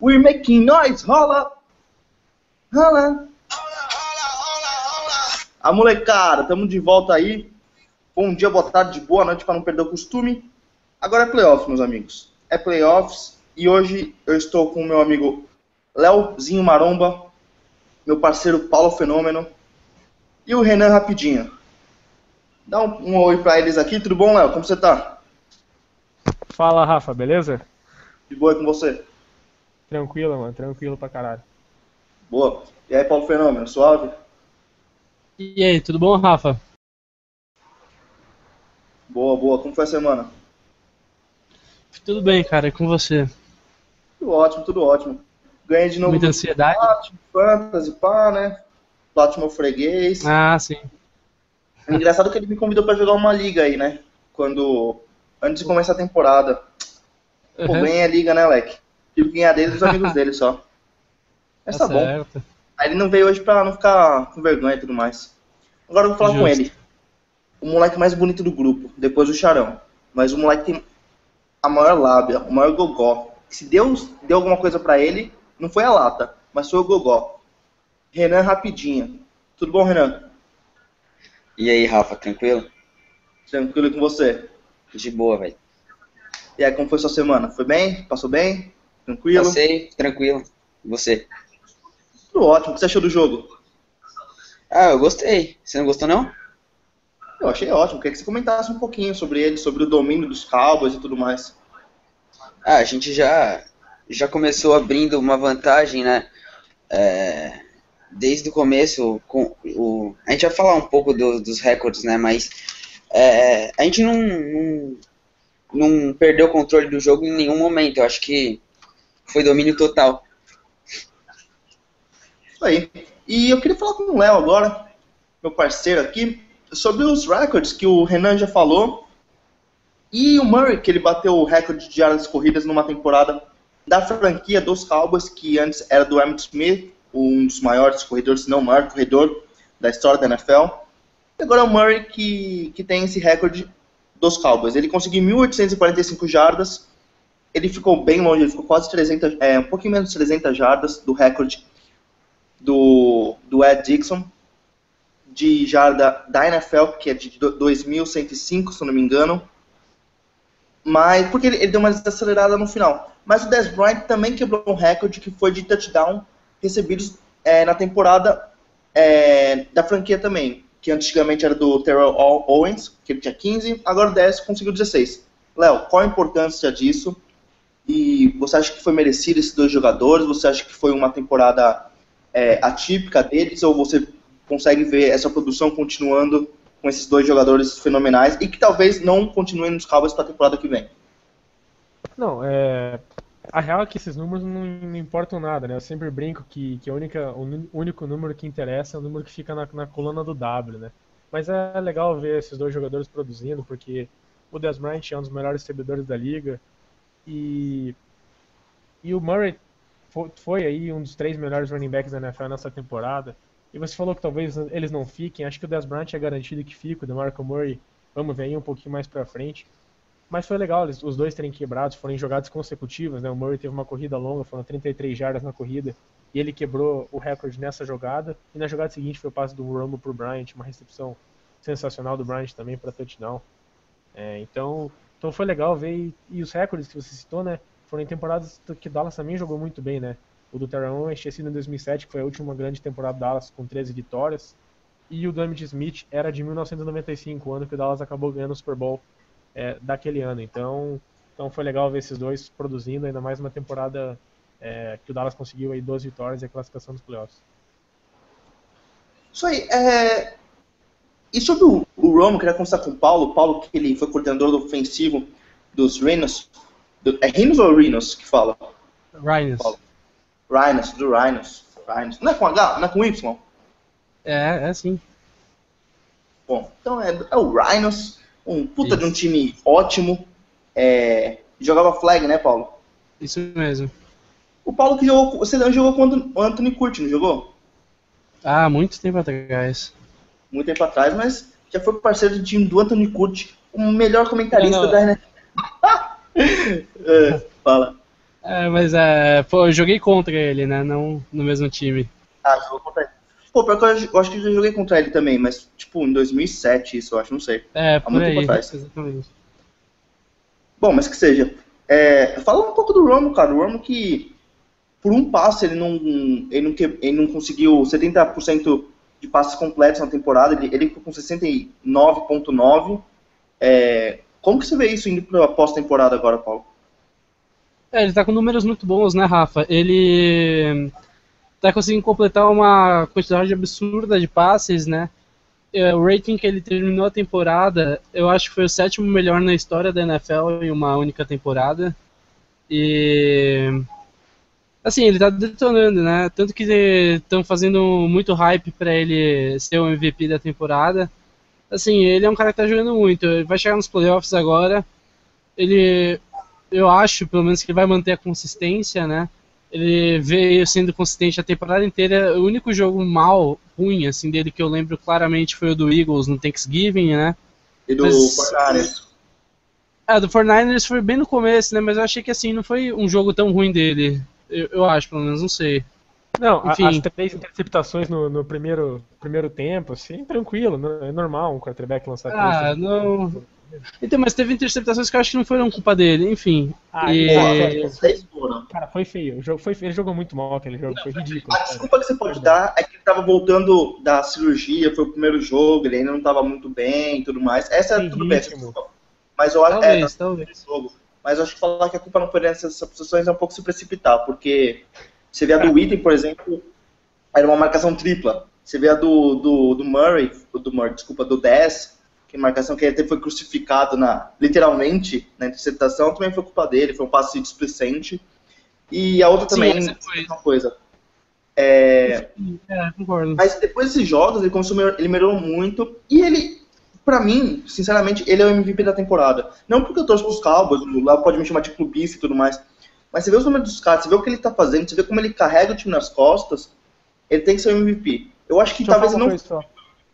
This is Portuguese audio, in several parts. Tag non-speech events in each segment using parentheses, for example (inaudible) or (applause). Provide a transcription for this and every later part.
We're making noise, rola! Rola! A molecada, estamos de volta aí. Bom dia, boa tarde, boa noite para não perder o costume. Agora é playoffs, meus amigos. É playoffs e hoje eu estou com o meu amigo Léozinho Maromba, meu parceiro Paulo Fenômeno e o Renan Rapidinho. Dá um, um oi para eles aqui, tudo bom, Léo? Como você tá? Fala, Rafa, beleza? De boa com você? Tranquilo, mano, tranquilo pra caralho. Boa. E aí, Paulo Fenômeno, suave? E aí, tudo bom, Rafa? Boa, boa. Como foi a semana? Tudo bem, cara, e com você? Tudo ótimo, tudo ótimo. Ganhei de novo. Muita ansiedade? Platinum, Fantasy, pá, né? Platinum freguês. Ah, sim. É engraçado que ele me convidou pra jogar uma liga aí, né? Quando. Antes de começar a temporada. Pô, Uhum. ganhei a liga, né, Leque? Tive que ganhar dele dos amigos dele só. Mas tá, Tá bom. certo. Aí ele não veio hoje pra não ficar com vergonha e tudo mais. Agora eu vou falar com Justo. ele. O moleque mais bonito do grupo, depois do Charão. Mas o moleque tem a maior lábia, o maior gogó. Se Deus deu alguma coisa pra ele, não foi a lata, mas foi o gogó. Renan Rapidinho. Tudo bom, Renan? E aí, Rafa, tranquilo? Tranquilo com você? De boa, velho. E aí, como foi sua semana? Foi bem? Passou bem? Tranquilo? Passei, tranquilo. E você? Tudo ótimo. O que você achou do jogo? Ah, eu gostei. Você não gostou, não? Eu achei ótimo. Queria que você comentasse um pouquinho sobre ele, sobre o domínio dos Cowboys e tudo mais. Ah, a gente já, já começou abrindo uma vantagem, né? É, desde o começo, com o, a gente vai falar um pouco do- dos recordes, né? Mas é, a gente não, não, não perdeu o controle do jogo em nenhum momento. Eu acho que foi domínio total. Isso aí. E eu queria falar com o Léo agora, meu parceiro aqui, sobre os records que o Renan já falou. E o Murray, que ele bateu o recorde de yardas corridas numa temporada da franquia dos Cowboys, que antes era do Emmitt Smith, um dos maiores corredores, se não o maior corredor da história da NFL. E agora é o Murray que, que tem esse recorde dos Cowboys. Ele conseguiu 1.845 jardas, ele ficou bem longe, ele ficou quase 300, é, um pouquinho menos de 300 jardas do recorde do, do Ed Dixon, de jarda da NFL, que é de do- 2.105, se não me engano. Mas, porque ele, ele deu uma desacelerada no final. Mas o Dez Bryant também quebrou um recorde que foi de touchdown recebidos é, na temporada é, da franquia também. Que antigamente era do Terrell Ow- Owens, que ele tinha 15, agora o 10 conseguiu 16. Léo, qual a importância disso? E você acha que foi merecido esses dois jogadores? Você acha que foi uma temporada é, atípica deles? Ou você consegue ver essa produção continuando com esses dois jogadores fenomenais e que talvez não continuem nos Cowboys para a temporada que vem? Não, é. A real é que esses números não, não importam nada, né? Eu sempre brinco que, que a única, o único número que interessa é o número que fica na, na coluna do W, né? Mas é legal ver esses dois jogadores produzindo, porque o Dez Bryant é um dos melhores recebedores da liga e, e o Murray foi, foi aí um dos três melhores running backs da NFL nessa temporada. E você falou que talvez eles não fiquem, acho que o Dez Bryant é garantido que fica, o DeMarco Murray, vamos ver aí um pouquinho mais pra frente. Mas foi legal eles, os dois terem quebrado, foram jogadas consecutivas, né? O Murray teve uma corrida longa, foram 33 jardas na corrida, e ele quebrou o recorde nessa jogada. E na jogada seguinte foi o passe do Rumble pro Bryant, uma recepção sensacional do Bryant também para touchdown. É, então, então foi legal ver, e, e os recordes que você citou, né? Foram em temporadas que Dallas também jogou muito bem, né? O do Terrell sido em 2007, que foi a última grande temporada do Dallas, com 13 vitórias. E o do Emmitt Smith era de 1995, o ano que o Dallas acabou ganhando o Super Bowl é, daquele ano. Então, então foi legal ver esses dois produzindo, ainda mais uma temporada é, que o Dallas conseguiu aí 12 vitórias e a classificação dos playoffs. Isso aí. É... E sobre o, o Romo, queria conversar com o Paulo. O Paulo, que ele foi coordenador ofensivo dos Rhinos. Do... É Rhinos ou Rhinos que fala? Rhinos. Paulo. Rhinos, do Rhinos. Rhinos. Não é com H? Não é com Y? É, é sim. Bom, então é, é o Rhinos. Um puta de um Isso. time ótimo. É... Jogava flag, né, Paulo? Isso mesmo. O Paulo que jogou. Você jogou com o Anthony- o Anthony Curti, não jogou? Ah, muito tempo atrás. Muito tempo atrás, mas já foi parceiro do time do Anthony Curti, o melhor comentarista Não, não. da NFL. (laughs) É, fala. É, mas é, pô, eu joguei contra ele, né? Não no mesmo time. Ah, jogou contra ele. Pô, pior que eu, acho que eu joguei contra ele também, mas tipo em 2007 isso, eu acho, não sei. É, por muito aí. tempo atrás. Exatamente. Bom, mas que seja. É, fala um pouco do Romo, cara. O Romo que por um passe ele não, ele não, ele não conseguiu 70% de passes completos na temporada, ele, ele ficou com 69,9%. É, como que você vê isso indo para a pós-temporada agora, Paulo? É, ele tá com números muito bons, né, Rafa? Ele tá conseguindo completar uma quantidade absurda de passes, né? É, O rating que ele terminou a temporada, eu acho que foi o sétimo melhor na história da NFL em uma única temporada. E assim, ele tá detonando, né? Tanto que estão fazendo muito hype pra ele ser o MVP da temporada. Assim, ele é um cara que tá jogando muito. Ele vai chegar nos playoffs agora. Ele eu acho, pelo menos, que ele vai manter a consistência, né? Ele veio sendo consistente a temporada inteira. O único jogo mal, ruim, assim, dele que eu lembro claramente foi o do Eagles no Thanksgiving, né? E do Mas-? Ah, do 49ers foi bem no começo, né? Mas eu achei que, assim, não foi um jogo tão ruim dele. Eu, eu acho, pelo menos, não sei. Não, a- Enfim. as três interceptações no, no primeiro, primeiro tempo, assim, tranquilo, né? é normal um quarterback lançar Ah, não. Então, mas teve interceptações que eu acho que não foram culpa dele, enfim. Ah, E- Pô, é, foram. Cara, foi feio. O jogo foi feio. Ele jogou muito mal aquele jogo, foi ridículo. A desculpa que você pode dar é que ele estava voltando da cirurgia, foi o primeiro jogo, ele ainda não estava muito bem e tudo mais. Essa é tudo bem. desculpa. Mas eu acho é, Talvez, tá talvez. jogo. Mas acho que falar que a culpa não foi nessas posições é um pouco se precipitar, porque você vê a do Witten, por exemplo, era uma marcação tripla. Você vê a do, do, do Murray, do Murray, desculpa, do 10, que marcação que ele até foi crucificado na, literalmente na interceptação, também foi culpa dele, foi um passe displicente. E a outra Sim, também, foi. uma coisa. É, É, concordo. mas depois desses jogos, ele melhor- ele melhorou muito. E ele, pra mim, sinceramente, ele é o MVP da temporada. Não porque eu torço pros Cowboys, o Léo pode me chamar de clubista e tudo mais. Mas você vê os números dos caras, você vê o que ele tá fazendo, você vê como ele carrega o time nas costas, ele tem que ser o MVP. Eu acho que Deixa talvez não coisa só.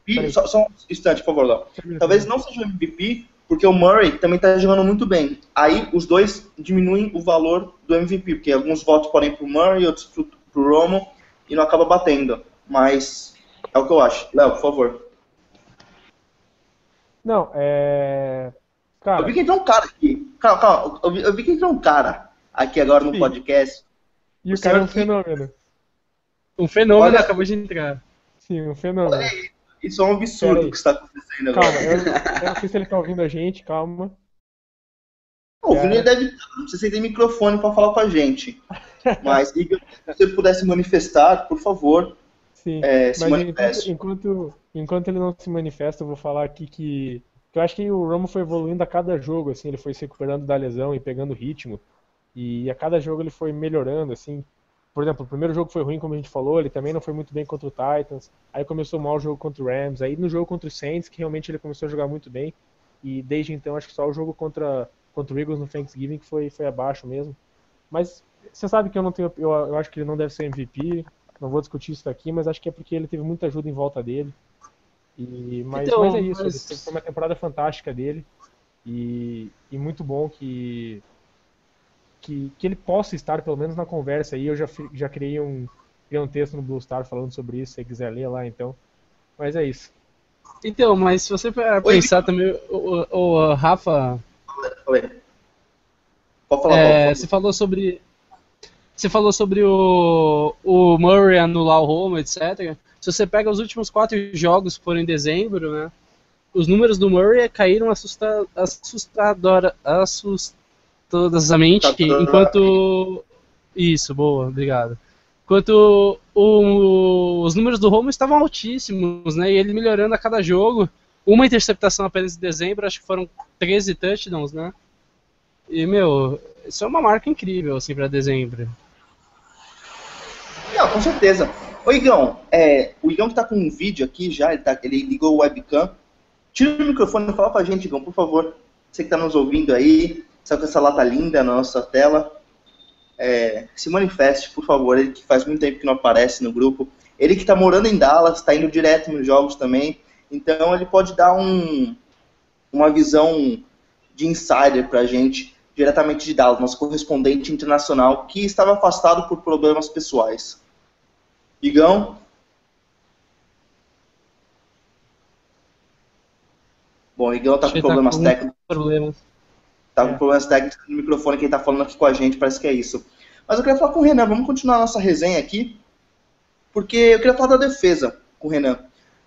MVP, só, só um instante, por favor, Léo. Talvez não seja o MVP, porque o Murray também tá jogando muito bem. Aí os dois diminuem o valor do MVP, porque alguns votos podem ir pro Murray, outros pro, pro Romo, e não acaba batendo. Mas é o que eu acho. Léo, por favor. Não, é. Cara, Eu vi que entrou um cara aqui. Calma, calma. Eu vi, eu vi que entrou um cara aqui agora no Sim. podcast. e o o cara é um senhor- fenômeno. Um fenômeno Olha- acabou de entrar. Sim, um fenômeno. Isso é um absurdo que está acontecendo agora. Calma, eu, eu não sei se ele tá ouvindo a gente, calma. O Vini deve. Não sei se ele tem microfone para falar com a gente. Mas, se você pudesse manifestar, por favor, Sim. é, se Mas manifeste. enquanto, enquanto, enquanto ele não se manifesta, eu vou falar aqui que, que eu acho que o Romo foi evoluindo a cada jogo, assim, ele foi se recuperando da lesão e pegando ritmo. E a cada jogo ele foi melhorando, assim. Por exemplo, o primeiro jogo foi ruim, como a gente falou, ele também não foi muito bem contra o Titans. Aí começou mal o jogo contra o Rams. Aí no jogo contra o Saints, que realmente ele começou a jogar muito bem. E desde então, acho que só o jogo contra, contra o Eagles no Thanksgiving que foi, foi abaixo mesmo. Mas você sabe que eu não tenho. Eu, eu acho que ele não deve ser MVP. Não vou discutir isso aqui, mas acho que é porque ele teve muita ajuda em volta dele. E, mas, Então, mas é isso. mas- Foi uma temporada fantástica dele. E, e muito bom que, que, que ele possa estar pelo menos na conversa aí. Eu já, já criei um, criei um texto no Blue Star falando sobre isso, se você quiser ler lá, então. Mas é isso. Então, mas se você pra Oi, pensar também, o, o- o Rafa, Falei. Pode falar, é, você falou sobre. Você falou sobre o, o Murray anular o home, etc. Se você pega os últimos quatro jogos que foram em dezembro, né? Os números do Murray caíram assusta, assustadora, assustadoramente, enquanto. Isso, boa, obrigado. Enquanto o- os números do Romo estavam altíssimos, né? E ele melhorando a cada jogo. Uma interceptação apenas em dezembro, acho que foram 13 touchdowns, né? E, meu, isso é uma marca incrível, assim, pra dezembro. Não, com certeza. Ô Igão, é, o Igão que tá com um vídeo aqui já, ele, tá- ele ligou o webcam. Tira o microfone e fala pra gente, Igão, por favor. Você que tá nos ouvindo aí, está com essa lata linda na nossa tela. É, se manifeste, por favor. Ele que faz muito tempo que não aparece no grupo. Ele que tá morando em Dallas, tá indo direto nos jogos também. Então ele pode dar um, uma visão de insider pra gente diretamente de Dallas, nosso correspondente internacional, que estava afastado por problemas pessoais. Igão? Bom, o Igão está com problemas tá com técnicos. Problemas. Tá com é. problemas técnicos no microfone, quem está falando aqui com a gente, parece que é isso. Mas eu queria falar com o Renan, vamos continuar a nossa resenha aqui, porque eu queria falar da defesa com o Renan.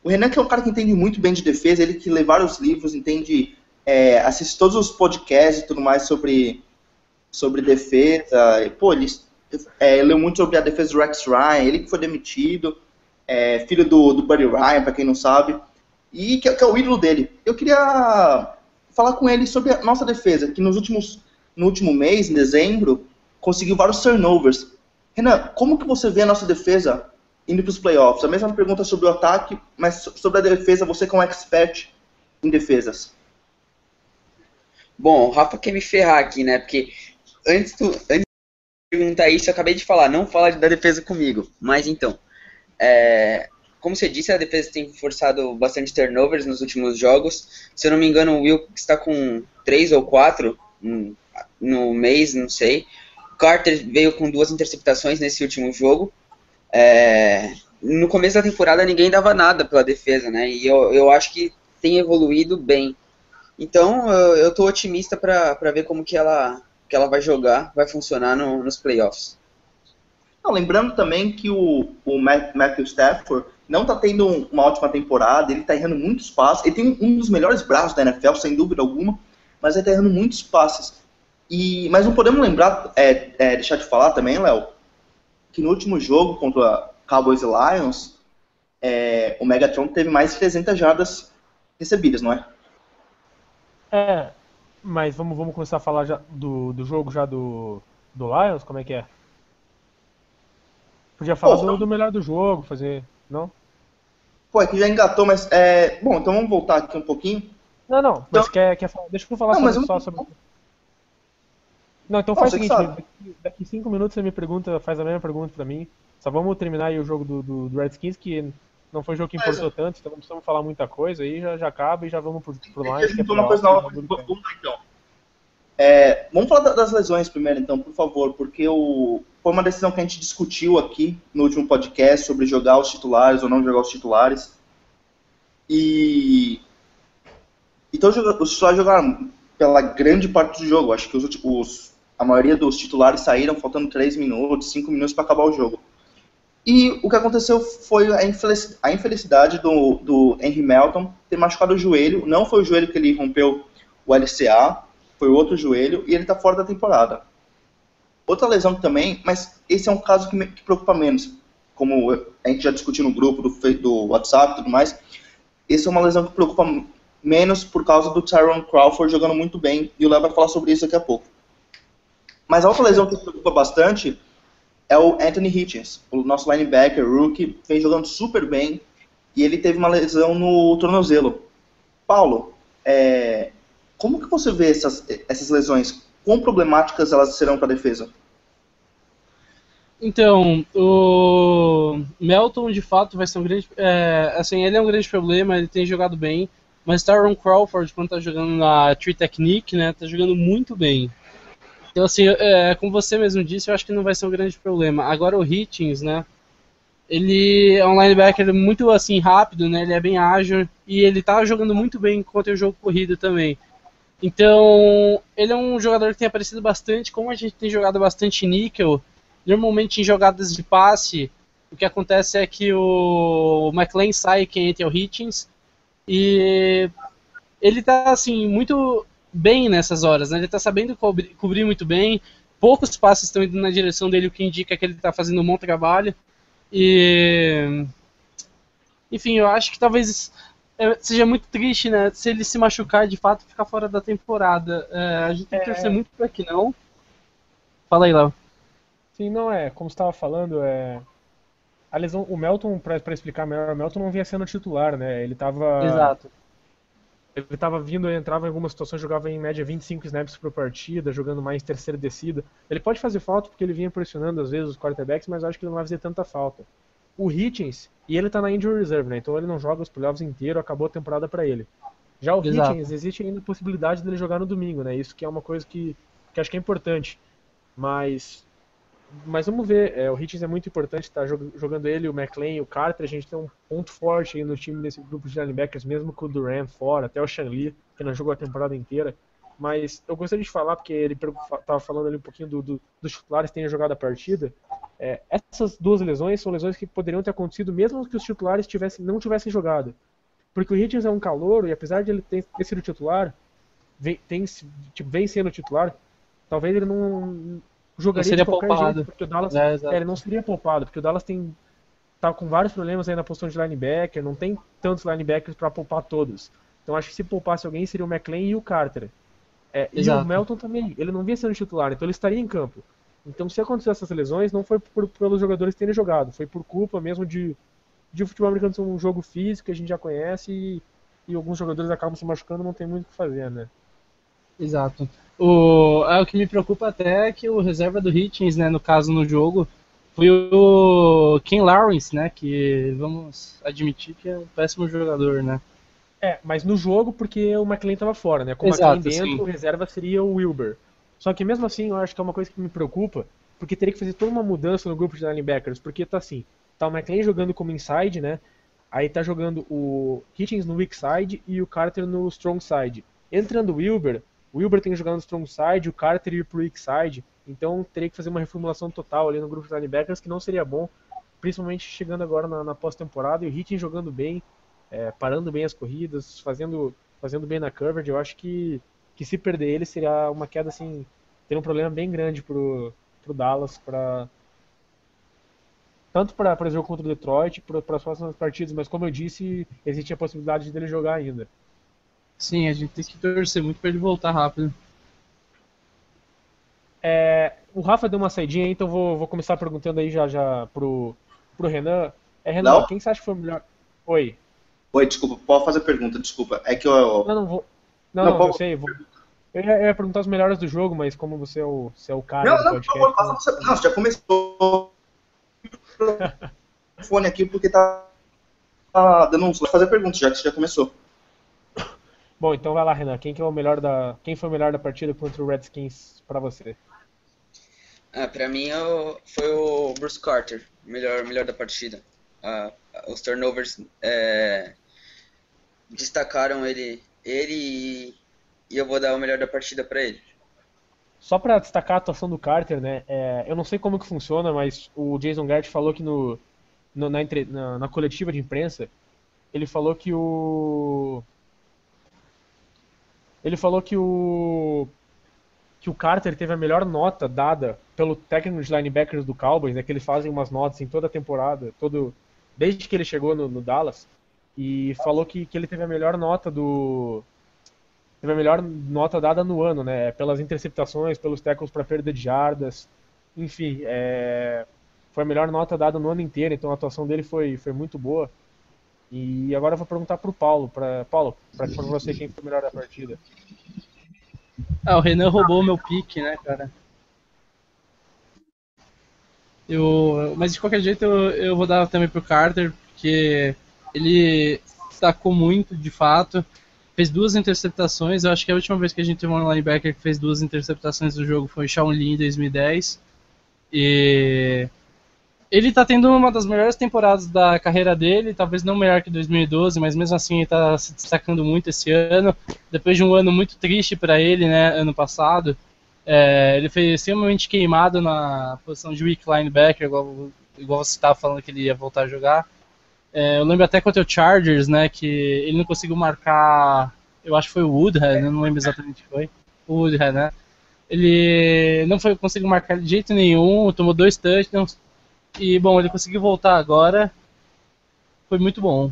O Renan que é um cara que entende muito bem de defesa, ele que lê vários livros, entende, é, assiste todos os podcasts e tudo mais sobre, sobre defesa. E, pô, ele é, leu muito sobre a defesa do Rex Ryan, ele que foi demitido, é, filho do, do Buddy Ryan, para quem não sabe, e que, que, é o ídolo dele. Eu queria falar com ele sobre a nossa defesa, que nos últimos, no último mês, em dezembro, conseguiu vários turnovers. Renan, como que você vê a nossa defesa indo para os playoffs? A mesma pergunta sobre o ataque, mas sobre a defesa, você como expert em defesas. Bom, o Rafa quer me ferrar aqui, né? Porque antes, do, antes perguntar isso, eu acabei de falar, não fala da defesa comigo. Mas então, é, como você disse, a defesa tem forçado bastante turnovers nos últimos jogos. Se eu não me engano, o Will está com três ou quatro no mês, não sei. Carter veio com duas interceptações nesse último jogo. É, no começo da temporada ninguém dava nada pela defesa, né? E eu, eu acho que tem evoluído bem. Então eu, estou otimista para ver como que ela, que ela vai jogar, vai funcionar no, nos playoffs. Não, lembrando também que o, o Matthew Stafford não está tendo uma ótima temporada, ele está errando muitos passes, ele tem um dos melhores braços da NFL, sem dúvida alguma, mas ele está errando muitos passes. E, mas não podemos lembrar, é, é, deixar de falar também, Léo, que no último jogo contra Cowboys e Lions, é, o Megatron teve mais de 300 jardas recebidas, não é? É, mas vamos, vamos começar a falar já do, do jogo já do, do Lions, como é que é? Podia falar do, do, melhor do jogo, fazer. Não? Pô, é que já engatou, mas. É... Bom, então vamos voltar aqui um pouquinho. Não, não, então... mas quer, quer falar. Deixa eu falar não, sobre, só sobre. Não, então faz o seguinte, daqui, daqui cinco minutos você me pergunta, faz a mesma pergunta pra mim. Só vamos terminar aí o jogo do, do, do Redskins, que não foi um jogo que importou é. tanto, então não precisamos falar muita coisa, aí já, já acaba e já vamos pro, pro Lions. Que é uma coisa nova, vamos lá então. É, vamos falar das lesões primeiro, então, por favor, porque o, foi uma decisão que a gente discutiu aqui no último podcast sobre jogar os titulares ou não jogar os titulares. E. Então, os titulares jogaram pela grande parte do jogo. Acho que os, os a maioria dos titulares saíram faltando 3 minutos, 5 minutos para acabar o jogo. E o que aconteceu foi a infelicidade do, do Henry Melton ter machucado o joelho. Não foi o joelho que ele rompeu o LCA, foi o outro joelho, e ele está fora da temporada. Outra lesão também, mas esse é um caso que, me, que preocupa menos. Como a gente já discutiu no grupo do, do WhatsApp e tudo mais, essa é uma lesão que preocupa menos por causa do Tyron Crawford jogando muito bem, e o Léo vai falar sobre isso daqui a pouco. Mas a outra lesão que preocupa bastante é o Anthony Hitchens, o nosso linebacker, rookie, vem jogando super bem e ele teve uma lesão no tornozelo. Paulo, é, como que você vê essas, essas lesões? Quão problemáticas elas serão para a defesa? Então, o Melton de fato vai ser um grande. É, assim, ele é um grande problema, ele tem jogado bem, mas Tyron Crawford, quando tá jogando na Tree Technique, né, tá jogando muito bem. Então, assim, é, como você mesmo disse, eu acho que não vai ser um grande problema. Agora, o Hitchens, né? Ele é um linebacker muito, assim, rápido, né? Ele é bem ágil e ele tá jogando muito bem contra o jogo corrido também. Então, ele é um jogador que tem aparecido bastante. Como a gente tem jogado bastante níquel, normalmente em jogadas de passe, o que acontece é que o McLean sai quem entra é o Hitchens. E ele tá, assim, muito bem nessas horas, né? Ele está sabendo cobrir, cobrir, muito bem, poucos passes estão indo na direção dele, o que indica que ele está fazendo um bom trabalho. E. Enfim, eu acho que talvez é, seja muito triste, né? Se ele se machucar de fato ficar fora da temporada. É, a gente tem que é... torcer muito para que não. Fala aí, Léo. Sim, não é. Como estava falando, é. A lesão, o Melton, para explicar melhor, o Melton não vinha sendo titular, né? Ele estava Exato ele estava vindo, ele entrava em algumas situações, jogava em média 25 snaps por partida, jogando mais terceira descida. Ele pode fazer falta porque ele vinha pressionando às vezes os quarterbacks, mas acho que ele não vai fazer tanta falta. O Hitchens, e ele está na injury reserve, né? Então ele não joga os playoffs inteiro, acabou a temporada para ele. Já o Exato. Hitchens, existe ainda a possibilidade dele jogar no domingo, né? Isso que é uma coisa que, que acho que é importante. Mas mas vamos ver, é, o Hitchens é muito importante, tá jogando ele, o McLean, o Carter, a gente tem um ponto forte aí no time desse grupo de linebackers, mesmo com o Duran fora, até o Shanley, que não jogou a temporada inteira. Mas eu gostaria de falar, porque ele estava falando ali um pouquinho do, do, dos titulares terem jogado a partida. É, essas duas lesões são lesões que poderiam ter acontecido mesmo que os titulares tivessem, não tivessem jogado. Porque o Hitchens é um calouro e apesar de ele ter, ter sido titular, vem, tem, tipo, vem sendo titular, talvez ele não jogaria não seria poupado. jeito, porque o Dallas É, é, ele não seria poupado, porque o Dallas tem tá com vários problemas aí na posição de linebacker, não tem tantos linebackers para poupar todos. Então acho que se poupasse alguém seria o McLean e o Carter. É, e o. Melton também, ele não vinha sendo titular, então ele estaria em campo. Então se aconteceu essas lesões, não foi por, pelos jogadores terem jogado, foi por culpa mesmo de, de o futebol americano ser um jogo físico que a gente já conhece e, e alguns jogadores acabam se machucando, não tem muito o que fazer, né? Exato. O, é, o que me preocupa até é que o reserva do Hitchens, né, no caso no jogo, foi o Ken Lawrence, né, que vamos admitir que é um péssimo jogador, né. É, mas no jogo porque o McLean estava fora, né? Com o Exato, McLean dentro, sim. o reserva seria o Wilber. Só que mesmo assim, eu acho que é uma coisa que me preocupa, porque teria que fazer toda uma mudança no grupo de linebackers, porque tá assim, tá o McLean jogando como inside, né? Aí tá jogando o Hitchens no weak side e o Carter no strong side. Entrando o Wilber, o Wilber tem que jogar no strong side, o Carter ir pro weak side, então teria que fazer uma reformulação total ali no grupo de linebackers, que não seria bom, principalmente chegando agora na, na pós-temporada, e o Hitchens jogando bem, é, parando bem as corridas, fazendo, fazendo bem na coverage, eu acho que, que se perder ele seria uma queda assim, teria um problema bem grande pro, pro Dallas, pra, tanto para o jogo contra o Detroit, para as próximas partidas, mas como eu disse, existe a possibilidade dele jogar ainda. Sim, a gente tem que torcer muito pra ele voltar rápido. É, o Rafa deu uma saidinha aí, então vou, vou começar perguntando aí já já pro, pro Renan. É, Renan, Não? quem você acha que foi o melhor? Oi. Oi, desculpa, pode fazer pergunta, desculpa. É que eu. Não, não vou. Não, Não, não, pode- eu sei. Vou... Eu ia, eu ia perguntar os melhores do jogo, mas como você é o, você é o cara Não, não, por podcast. favor, faça você. Não, você já começou. o (laughs) fone aqui porque tá, tá dando uns. Fazer pergunta, já que você já começou. Bom, então vai lá, Renan. Quem que é o melhor da, quem foi o melhor da partida contra o Redskins pra você? Ah, pra mim é foi o Bruce Carter, melhor, melhor da partida. Ah, os turnovers é, destacaram ele, ele e, e eu vou dar o melhor da partida pra ele. Só pra destacar a atuação do Carter, né? é, eu não sei como que funciona, mas o Jason Garrett falou que no, no- na, entre- na- na coletiva de imprensa, ele falou que o ele falou que o que o Carter teve a melhor nota dada pelo técnico de linebackers do Cowboys, né? Que eles fazem umas notas em toda a temporada, todo desde que ele chegou no, no Dallas, e falou que, que ele teve a melhor nota do teve a melhor nota dada no ano, né? Pelas interceptações, pelos tackles para perda de jardas, enfim, é, foi a melhor nota dada no ano inteiro, então a atuação dele foi, foi muito boa. E agora eu vou perguntar pro Paulo, para Paulo, para você quem foi o melhor da partida. Ah, o Renan roubou meu pique, né, cara? Eu, mas de qualquer jeito eu, eu vou dar também pro Carter, porque ele destacou muito, de fato. Fez duas interceptações. Eu acho que a última vez que a gente teve um linebacker que fez duas interceptações no jogo foi o Shawn Lee em 2010. E ele tá tendo uma das melhores temporadas da carreira dele, talvez não melhor que 2012, mas mesmo assim ele tá se destacando muito esse ano. Depois de um ano muito triste para ele, né, ano passado, é, ele foi extremamente queimado na posição de weak linebacker, igual, igual você estava falando que ele ia voltar a jogar. É, eu lembro até contra o Chargers, né, que ele não conseguiu marcar, eu acho que foi o Woodhead, eu não lembro exatamente o que foi, o Woodhead, né. Ele não foi, conseguiu marcar de jeito nenhum, tomou dois touchdowns, e bom, ele conseguiu voltar agora, foi muito bom.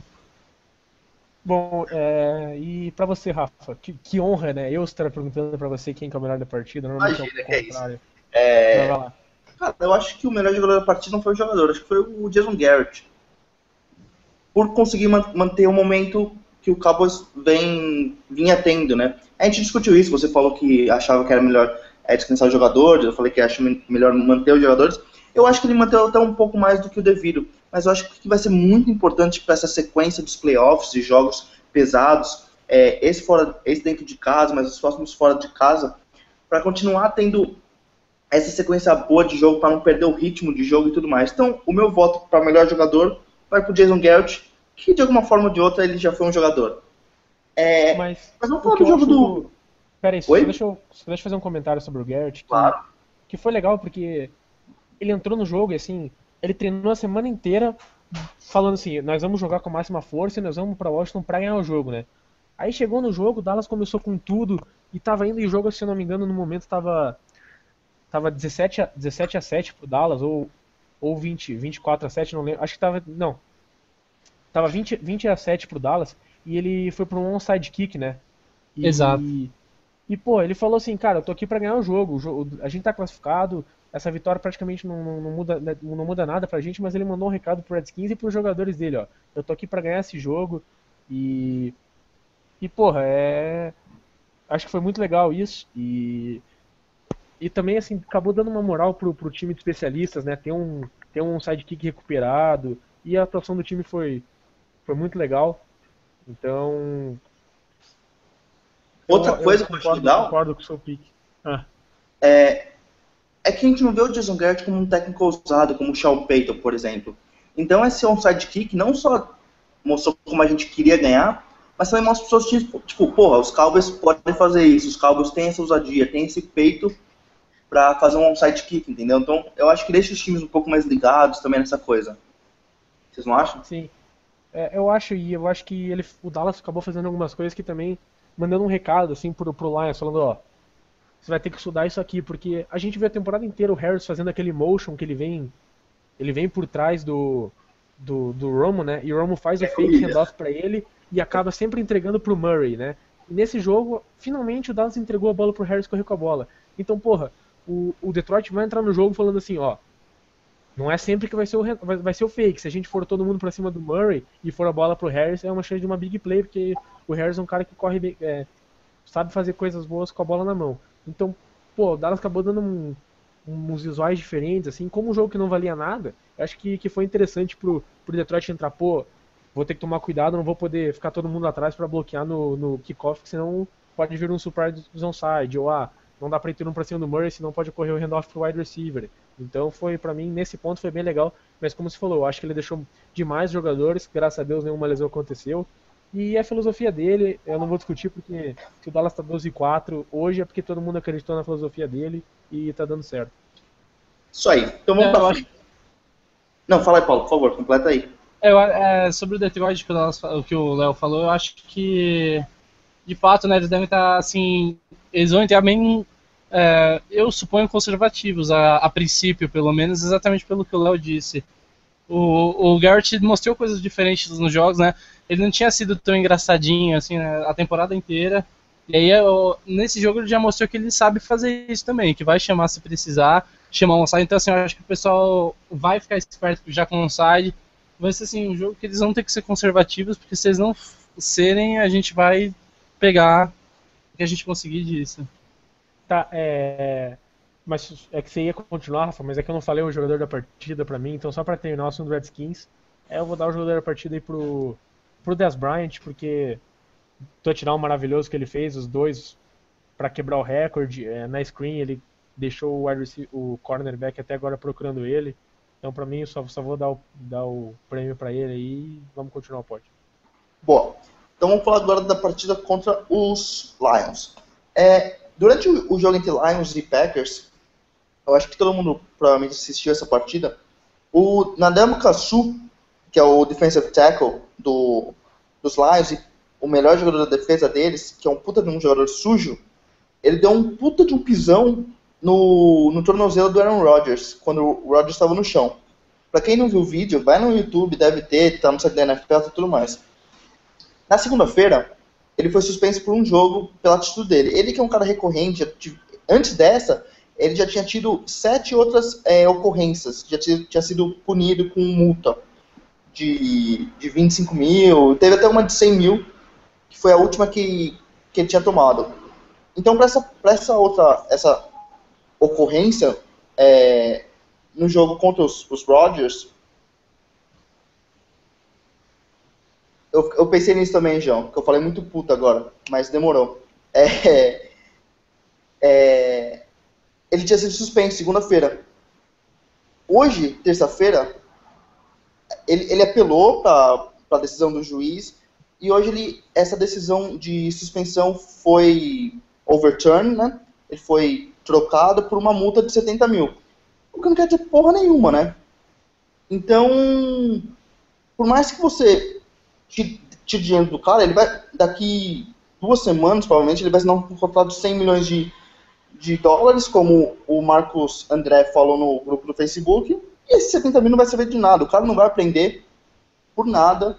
Bom, é, e pra você, Rafa, que, que honra, né? Eu estar perguntando pra você quem que é o melhor da partida, normalmente Imagina, é o que é isso. contrário. É, lá. Cara, eu acho que o melhor jogador da partida não foi o jogador, acho que foi o Jason Garrett. Por conseguir man- manter o momento que o Cowboys vem, vinha tendo, né? A gente discutiu isso, você falou que achava que era melhor é, descansar os jogadores, eu falei que acho me- melhor manter os jogadores. Eu acho que ele manteve até um pouco mais do que o devido, mas eu acho que vai ser muito importante para essa sequência dos playoffs e jogos pesados, é, esse, fora, esse dentro de casa, mas os próximos fora de casa, para continuar tendo essa sequência boa de jogo, para não perder o ritmo de jogo e tudo mais. Então, o meu voto para melhor jogador vai para o Jason Garrett, que de alguma forma ou de outra ele já foi um jogador. É, Mas, mas vamos falar do jogo acho- do. Pera aí, só deixa, eu, só deixa eu fazer um comentário sobre o Garrett. Que, Claro. que foi legal porque ele entrou no jogo e assim, ele treinou a semana inteira falando assim, nós vamos jogar com a máxima força e nós vamos pra Washington pra ganhar o jogo, né? Aí chegou no jogo, o Dallas começou com tudo e tava indo e o jogo, se eu não me engano, no momento tava tava 17 a, 17 a 7 pro Dallas ou ou 20, 24 a 7, não lembro. Acho que tava, não. Tava 20, 20 a 7 pro Dallas e ele foi pra um onside kick, né? E- Exato. E, pô, ele falou assim, cara, eu tô aqui pra ganhar o jogo, o jogo- a gente tá classificado, essa vitória praticamente não, não, não muda, né, não muda nada pra gente, mas ele mandou um recado pro Redskins e pros jogadores dele, ó. Eu tô aqui pra ganhar esse jogo e. E, porra, é. Acho que foi muito legal isso e. E também, assim, acabou dando uma moral pro, pro time de especialistas, né? Ter um, ter um sidekick recuperado e a atuação do time foi, foi muito legal. Então, Outra eu- coisa que eu acho concordo, legal concordo com o seu pique. é que a gente não vê o Jason Garrett como um técnico ousado, como o Sean Payton, por exemplo. Então esse onside kick não só mostrou como a gente queria ganhar, mas também mostra os times, tipo, porra, os Cowboys podem fazer isso, os Cowboys têm essa ousadia, têm esse peito para fazer um onside kick, entendeu? Então eu acho que deixa os times um pouco mais ligados também nessa coisa. Vocês não acham? Sim. É, eu acho, e eu acho que ele, o Dallas acabou fazendo algumas coisas que também mandando um recado assim pro, pro Lions, falando, ó, você vai ter que estudar isso aqui, porque a gente vê a temporada inteira o Harris fazendo aquele motion que ele vem ele vem por trás do do, do Romo, né? E o Romo faz o fake handoff pra ele e acaba sempre entregando pro Murray, né? E nesse jogo, finalmente o Dallas entregou a bola pro Harris correr com a bola. Então, porra, o, o Detroit vai entrar no jogo falando assim, ó, não é sempre que vai ser o, vai, vai ser o fake. Se a gente for todo mundo pra cima do Murray e for a bola pro Harris, é uma chance de uma big play, porque o Harris é um cara que corre bem, é, sabe fazer coisas boas com a bola na mão. Então, pô, o Dallas acabou dando um- uns visuais diferentes, assim, como um jogo que não valia nada, acho que, que foi interessante pro, pro Detroit entrar, pô, vou ter que tomar cuidado, não vou poder ficar todo mundo atrás pra bloquear no, no kickoff, senão pode vir um surprise onside, ou ah, não dá pra ir mundo pra cima do Murray, senão pode correr o handoff pro wide receiver. Então foi, pra mim, nesse ponto foi bem legal, mas como você falou, eu acho que ele deixou demais jogadores, graças a Deus nenhuma lesão aconteceu, e é a filosofia dele, eu não vou discutir porque se o Dallas tá 12 e 4 hoje é porque todo mundo acreditou na filosofia dele e tá dando certo. Isso aí. Então vamos É, pra eu frente. Não, fala aí, Paulo, por favor, completa aí. É, eu- é, sobre o Detroit, que o Dallas que o Léo falou, eu acho que, de fato, né, eles devem estar, assim, eles vão entrar bem, é, eu suponho, conservativos, a, a princípio, pelo menos, exatamente pelo que o Léo disse. O, o Garrett mostrou coisas diferentes nos jogos, né, ele não tinha sido tão engraçadinho, assim, né, a temporada inteira, e aí, eu- nesse jogo, ele já mostrou que ele sabe fazer isso também, que vai chamar se precisar, chamar um onside, então, assim, eu acho que o pessoal vai ficar esperto já com o onside, vai ser assim, um jogo que eles vão ter que ser conservativos, porque se eles não serem, a gente vai pegar o que a gente conseguir disso. Tá, é. Mas é que você ia continuar, Rafa, mas é que eu não falei o jogador da partida pra mim, então só pra terminar o assunto do Redskins, é, eu vou dar o jogador da partida aí pro, pro Des Bryant, porque touchdown maravilhoso que ele fez, os dois pra quebrar o recorde, é, na screen ele deixou o, o cornerback até agora procurando ele, então pra mim eu só, só vou dar o, dar o prêmio pra ele aí vamos continuar o pódio. Boa. Então vamos falar agora da partida contra os Lions. É, durante o jogo entre Lions e Packers, eu acho que todo mundo provavelmente assistiu essa partida. O Nadam Kassu, que é o defensive tackle do, dos Lions e o melhor jogador da defesa deles, que é um puta de um jogador sujo, ele deu um puta de um pisão no, no tornozelo do Aaron Rodgers, quando o Rodgers estava no chão. Pra quem não viu o vídeo, vai no YouTube, deve ter, tá no site da NFL e tudo mais. Na segunda-feira, ele foi suspenso por um jogo pela atitude dele. Ele que é um cara recorrente, antes dessa, ele já tinha tido sete outras é, ocorrências, já tinha, sido punido com multa de, de 25 mil, teve até uma de 100 mil, que foi a última que, que ele tinha tomado. Então, para essa, pra essa outra essa ocorrência, é, no jogo contra os, os Rodgers, eu, eu pensei nisso também, João, que eu falei muito puto agora, mas demorou. É, é, ele tinha sido suspenso segunda-feira. Hoje, terça-feira, ele, ele apelou para a decisão do juiz e hoje ele, essa decisão de suspensão foi overturned, né? Ele foi trocado por uma multa de 70 mil. O que não quer dizer porra nenhuma, né? Então, por mais que você tire dinheiro do cara, ele vai, daqui duas semanas, provavelmente, ele vai assinar um contrato de 100 milhões de, de dólares, como o Marcos André falou no grupo do Facebook, e esses 70 mil não vai servir de nada. O cara não vai aprender por nada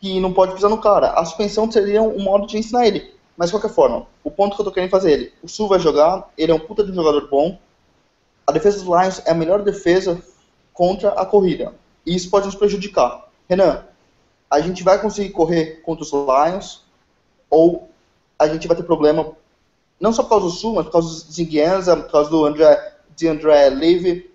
que não pode pisar no cara. A suspensão seria um modo de ensinar ele. Mas de qualquer forma, o ponto que eu tô querendo fazer é ele. O Sul vai jogar, ele é um puta de um jogador bom. A defesa dos Lions é a melhor defesa contra a corrida. E isso pode nos prejudicar. Renan, a gente vai conseguir correr contra os Lions ou a gente vai ter problema não só por causa do Sul, mas por causa do Zinguianza, por causa do André, de André Levy,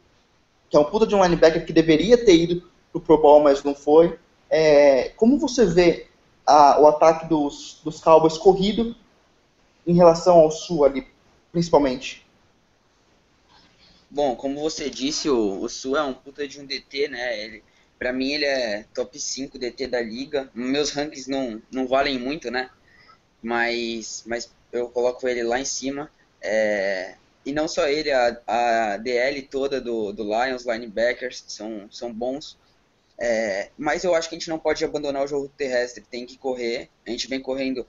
que é um puta de um linebacker que deveria ter ido pro Pro Bowl, mas não foi. É, como você vê a, o ataque dos, dos Cowboys corrido em relação ao Sul ali, principalmente? Bom, como você disse, o, o Sul é um puta de um DT, né? Ele, pra mim ele é top 5 DT da liga. Meus rankings não, não valem muito, né? Mas, mas eu coloco ele lá em cima. É, e não só ele, a, a DL toda do, do Lions, linebackers, são, são bons. É, mas eu acho que a gente não pode abandonar o jogo terrestre, tem que correr. A gente vem correndo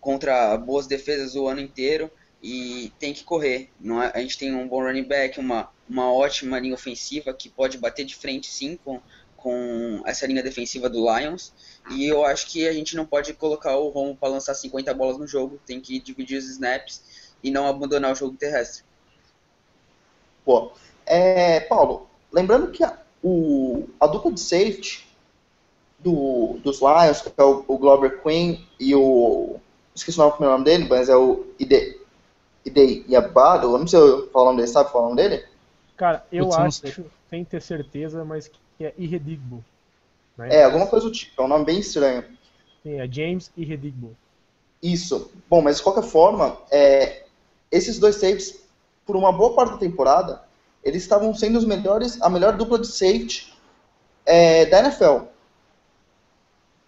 contra boas defesas o ano inteiro e tem que correr. Não é, a gente tem um bom running back, uma, uma ótima linha ofensiva que pode bater de frente sim com, com essa linha defensiva do Lions. E eu acho que a gente não pode colocar o Romo para lançar 50 bolas no jogo, tem que dividir os snaps e não abandonar o jogo terrestre. Pô, é, Paulo, lembrando que a, o, a dupla de safety do, dos Lions, que é o, o Glover Queen e o. Esqueci o nome, o nome dele, mas é o Ide, Ide Yabado. Eu não sei falar o nome dele, sabe falar o nome dele? Cara, eu Putz, acho, sem ter certeza, mas que é Irredigbo. Né? É, alguma coisa do tipo, é um nome bem estranho. Sim, é James Irredigbo. Isso. Bom, mas de qualquer forma, é, esses dois safeties, por uma boa parte da temporada, eles estavam sendo os melhores, a melhor dupla de safety é, da NFL.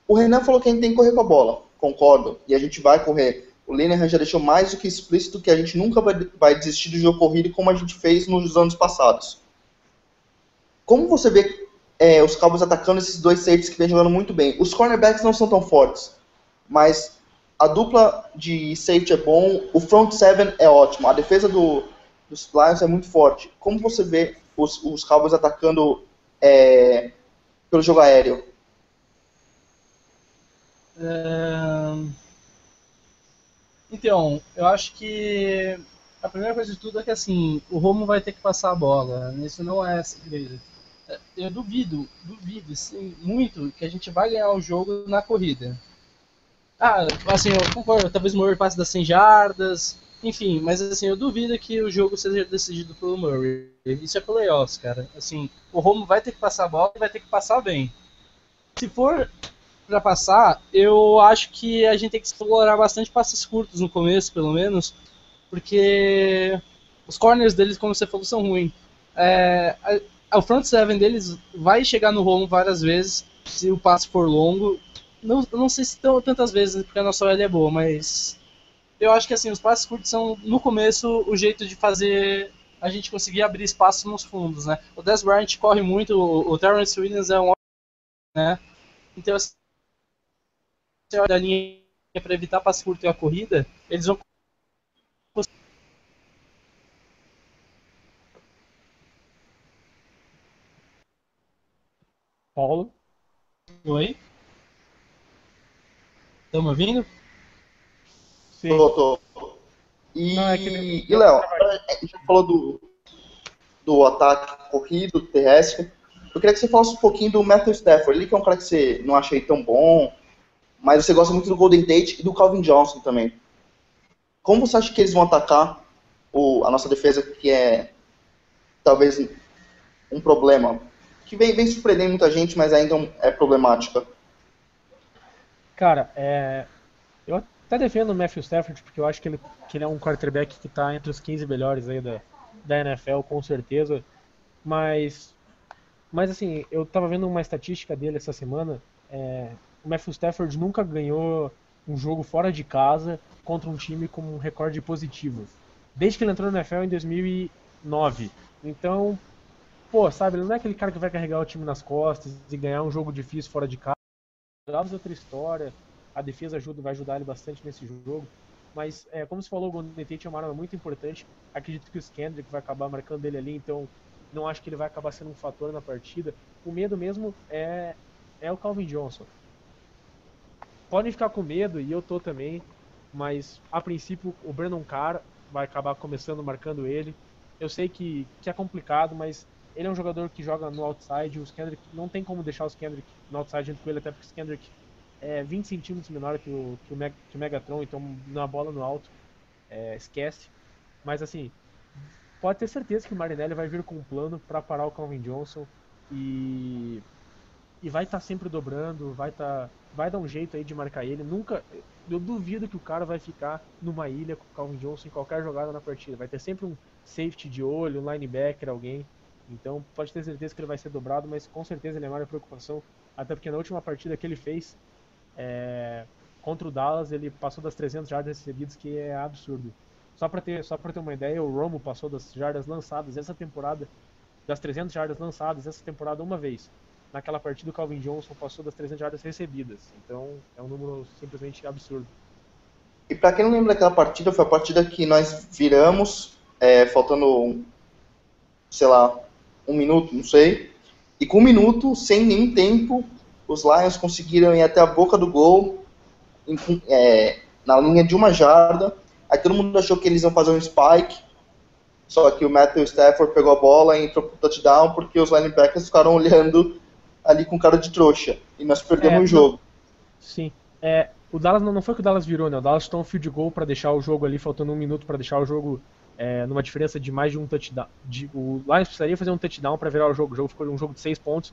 O Renan falou que a gente tem que correr com a bola, concordo, e a gente vai correr. O Linehan já deixou mais do que explícito que a gente nunca vai, vai desistir do jogo corrido como a gente fez nos anos passados. Como você vê é, os Cowboys atacando esses dois safeties que vem jogando muito bem? Os cornerbacks não são tão fortes, mas a dupla de safety é bom, o front seven é ótimo, a defesa do, dos Lions é muito forte. Como você vê os, os Cowboys atacando é, pelo jogo aéreo? Então, eu acho que a primeira coisa de tudo é que assim, o Romo vai ter que passar a bola. Isso não é segredo. Eu duvido, duvido sim, muito que a gente vai ganhar o jogo na corrida. Ah, assim, eu concordo, talvez o Murray passe das 100 jardas, enfim, mas assim, eu duvido que o jogo seja decidido pelo Murray. Isso é playoffs, cara. Assim, o Romo vai ter que passar a bola e vai ter que passar bem. Se for para passar, eu acho que a gente tem que explorar bastante passes curtos no começo, pelo menos, porque os corners deles, como você falou, são ruins. É, o front seven deles vai chegar no Romo várias vezes, se o passe for longo. Não, não sei se tão, tantas vezes, porque a nossa OL é boa, mas eu acho que assim, os passes curtos são, no começo, o jeito de fazer a gente conseguir abrir espaço nos fundos, né? O Des Bryant corre muito, o, o Terrence Williams é um né? Então, assim, você olha a linha para evitar passe curto e a corrida, eles vão Paulo? Oi? Estão me ouvindo? Sim. Tô, tô. E, Não, é que... e Léo, a gente falou do, do ataque corrido, terrestre. Eu queria que você falasse um pouquinho do Matthew Stafford. Ele que é um cara que você não achei tão bom, mas você gosta muito do Golden Tate e do Calvin Johnson também. Como você acha que eles vão atacar o, a nossa defesa, que é talvez um problema, que vem, vem surpreendendo muita gente, mas ainda é problemática? Cara, é, eu até defendo o Matthew Stafford, porque eu acho que ele, que ele é um quarterback que está entre os 15 melhores aí da, da NFL, com certeza. Mas, mas assim, eu estava vendo uma estatística dele essa semana. É, o Matthew Stafford nunca ganhou um jogo fora de casa contra um time com um recorde positivo. Desde que ele entrou no NFL em 2009. Então, pô, sabe, ele não é aquele cara que vai carregar o time nas costas e ganhar um jogo difícil fora de casa. Dallas é outra história a defesa ajuda, vai ajudar ele bastante nesse jogo. Mas, é, como você falou, o Golden Tate é uma arma muito importante. Acredito que o Skendrick vai acabar marcando ele ali, então não acho que ele vai acabar sendo um fator na partida. O medo mesmo é, é o Calvin Johnson. Podem ficar com medo, e eu tô também, mas a princípio o Brandon Carr vai acabar começando marcando ele. Eu sei que, que é complicado, mas ele é um jogador que joga no outside. O Skendrick não tem como deixar o Skendrick no outside junto com ele, até porque o Skendrick é 20 centímetros menor que o, que o, Meg, que o Megatron, então na bola no alto, é, esquece. Mas assim, pode ter certeza que o Marinelli vai vir com um plano para parar o Calvin Johnson e, e vai estar tá sempre dobrando, vai tá, vai dar um jeito aí de marcar ele. Nunca, eu duvido que o cara vai ficar numa ilha com o Calvin Johnson em qualquer jogada na partida. Vai ter sempre um safety de olho, um linebacker, alguém. Então pode ter certeza que ele vai ser dobrado, mas com certeza ele é maior preocupação. Até porque na última partida que ele fez, é, contra o Dallas, ele passou das 300 jardas recebidas, que é absurdo. Só para ter, só ter uma ideia, o Romo passou das jardas lançadas essa temporada, das 300 jardas lançadas essa temporada uma vez. Naquela partida, o Calvin Johnson passou das 300 jardas recebidas. Então, é um número simplesmente absurdo. E para quem não lembra daquela partida, foi a partida que nós viramos, é, faltando, sei lá, um minuto, não sei. E com um minuto, sem nenhum tempo, os Lions conseguiram ir até a boca do gol, em, é, na linha de uma jarda. Aí todo mundo achou que eles iam fazer um spike, só que o Matthew Stafford pegou a bola e entrou pro touchdown porque os linebackers ficaram (laughs) olhando ali com cara de trouxa. E nós perdemos é, o jogo. Sim. É, o Dallas não, não foi que o Dallas virou, né? O Dallas tomou um field goal para deixar o jogo ali, faltando um minuto para deixar o jogo é, numa diferença de mais de um touchdown. De, o Lions precisaria fazer um touchdown para virar o jogo. O jogo ficou um jogo de seis pontos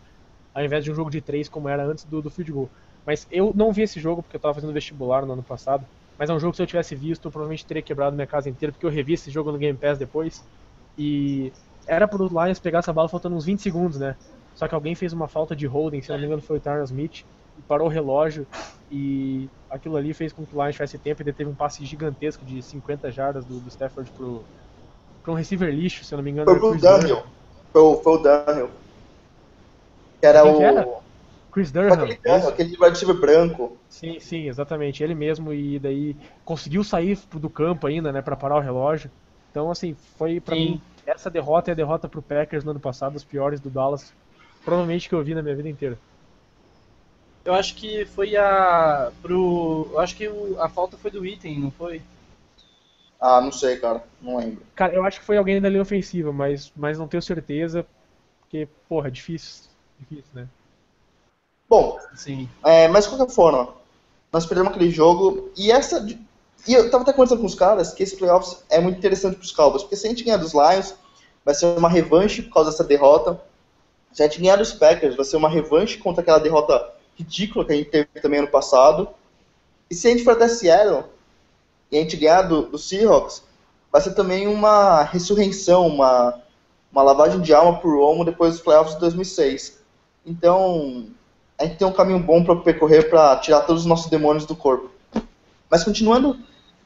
ao invés de um jogo de três como era antes do, do field goal. Mas eu não vi esse jogo porque eu estava fazendo vestibular no ano passado. Mas é um jogo que se eu tivesse visto, eu provavelmente teria quebrado minha casa inteira, porque eu revi esse jogo no Game Pass depois. E era pro Lions pegar essa bala faltando uns 20 segundos, né? Só que alguém fez uma falta de holding, se não me engano foi o Tyron Smith, e parou o relógio. E aquilo ali fez com que o Lions tivesse tempo e ele teve um passe gigantesco de 50 jardas do, do Stafford pro, pro um receiver lixo, se eu não me engano. Foi pro Daniel. Foi, foi o Daniel. Que era Quem o. Que era? Chris Durham. Aquele, aquele wide receiver branco. Sim, sim, exatamente. Ele mesmo, e daí conseguiu sair do campo ainda, né, pra parar o relógio. Então, assim, foi pra sim. mim, essa derrota é a derrota pro Packers no ano passado, as piores do Dallas, provavelmente que eu vi na minha vida inteira. Eu acho que foi a. pro. Eu acho que o, a falta foi do item, não foi? Ah, não sei, cara. Não lembro. Cara, eu acho que foi alguém da linha ofensiva, mas, mas não tenho certeza. Porque, porra, é difícil difícil, né? Bom, Sim. É, mas de qualquer forma, nós perdemos aquele jogo e essa. E eu tava até conversando com os caras que esse playoffs é muito interessante para os Cowboys, porque se a gente ganhar dos Lions, vai ser uma revanche por causa dessa derrota. Se a gente ganhar dos Packers, vai ser uma revanche contra aquela derrota ridícula que a gente teve também ano passado. E se a gente for até Seattle e a gente ganhar do, do Seahawks, vai ser também uma ressurreição, uma, uma lavagem de alma pro Romo depois dos playoffs de 2006. Então, a gente tem um caminho bom para percorrer para tirar todos os nossos demônios do corpo. Mas continuando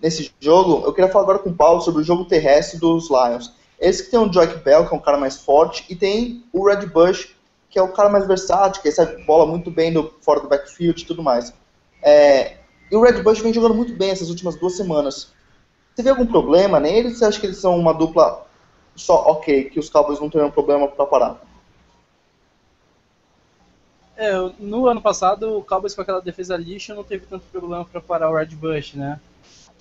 nesse jogo, eu queria falar agora com o Paulo sobre o jogo terrestre dos Lions. Esse que tem o Jock Bell, que é um cara mais forte, e tem o Red Bush, que é o cara mais versátil, que recebe bola muito bem do, fora do backfield e tudo mais. É, e o Red Bush vem jogando muito bem essas últimas duas semanas. Você vê algum problema neles? Você acha que eles são uma dupla só ok, que os Cowboys não teriam problema para parar? É, no ano passado o Cowboys com aquela defesa lixo não teve tanto problema para parar o Red Bush, né?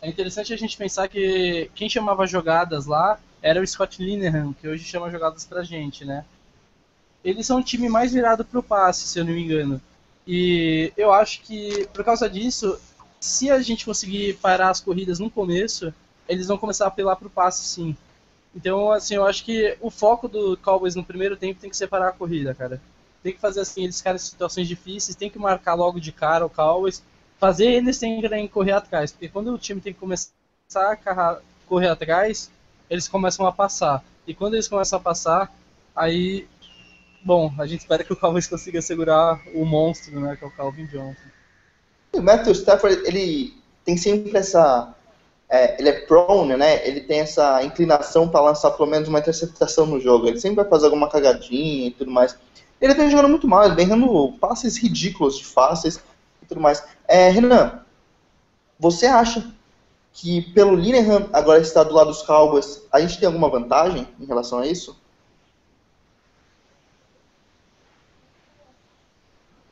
É interessante a gente pensar que quem chamava jogadas lá era o Scott Linehan, que hoje chama jogadas pra gente, né? Eles são um time mais virado pro passe, se eu não me engano. E eu acho que por causa disso, se a gente conseguir parar as corridas no começo, eles vão começar a apelar pro passe sim. Então, assim, eu acho que o foco do Cowboys no primeiro tempo tem que separar a corrida, cara. Tem que fazer assim, eles ficarem em situações difíceis, tem que marcar logo de cara o Cowboys, fazer eles que correr atrás. Porque quando o time tem que começar a correr atrás, eles começam a passar. E quando eles começam a passar, aí. Bom, a gente espera que o Cowboys (laughs) consiga segurar o monstro, né? Que é o Calvin Johnson. O Matthew Stafford, ele tem sempre essa. É, ele é prone, né? Ele tem essa inclinação para lançar pelo menos uma interceptação no jogo. Ele sempre vai fazer alguma cagadinha e tudo mais. Ele vem jogando muito mal, ele vem dando passes ridículos de fáceis e tudo mais. É, Renan, você acha que pelo Linehan agora estar do lado dos Cowboys, a gente tem alguma vantagem em relação a isso?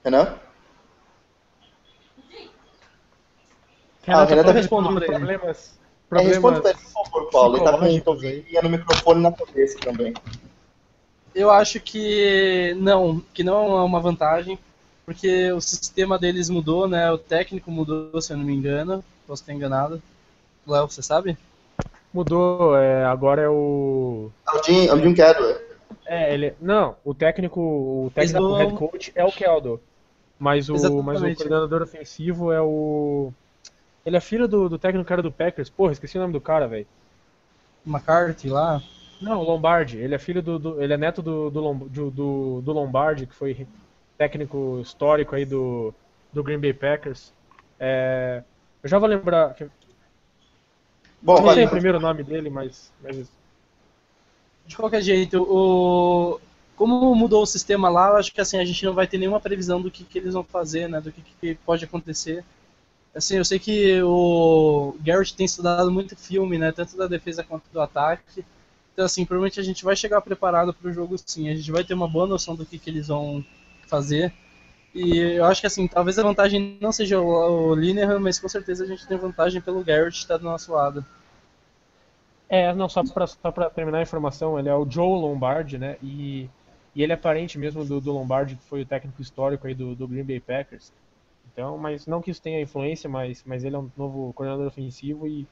Renan? Renan, ah, Renan tá respondendo problemas. problemas é, responde pra ele, por favor, Paulo. Ele tá com um no microfone na cabeça também. Eu acho que não, que não é uma vantagem, porque o sistema deles mudou, né? O técnico mudou, se eu não me engano. Posso estar enganado. Léo, você sabe? Mudou, é, agora é o. É o Jim, é o Jim. É, ele. Não, o técnico. O técnico o head coach é o Keldo. Mas o, mas o coordenador ofensivo é o. Ele é filho do, do técnico cara do Packers. Porra, esqueci o nome do cara, velho. McCarthy lá? Não, Lombardi. Ele é filho do. do ele é neto do, do, do, do Lombardi, que foi técnico histórico aí do, do Green Bay Packers. É, eu já vou lembrar. Bom, eu não sei o primeiro nome dele, mas, mas. De qualquer jeito, o... como mudou o sistema lá, acho que assim, a gente não vai ter nenhuma previsão do que, que eles vão fazer, né? Do que, que pode acontecer. Assim, eu sei que o Garrett tem estudado muito filme, né? Tanto da defesa quanto do ataque. Então, assim, provavelmente a gente vai chegar preparado para o jogo sim. A gente vai ter uma boa noção do que, que eles vão fazer. E eu acho que assim, talvez a vantagem não seja o, Linehan, mas com certeza a gente tem vantagem pelo Garrett estar do nosso lado. É, não, só pra terminar a informação, ele é o Joe Lombardi, né? E, e ele é parente mesmo do, do Lombardi, que foi o técnico histórico aí do, do Green Bay Packers. Então, mas não que isso tenha influência, mas, mas ele é um novo coordenador ofensivo e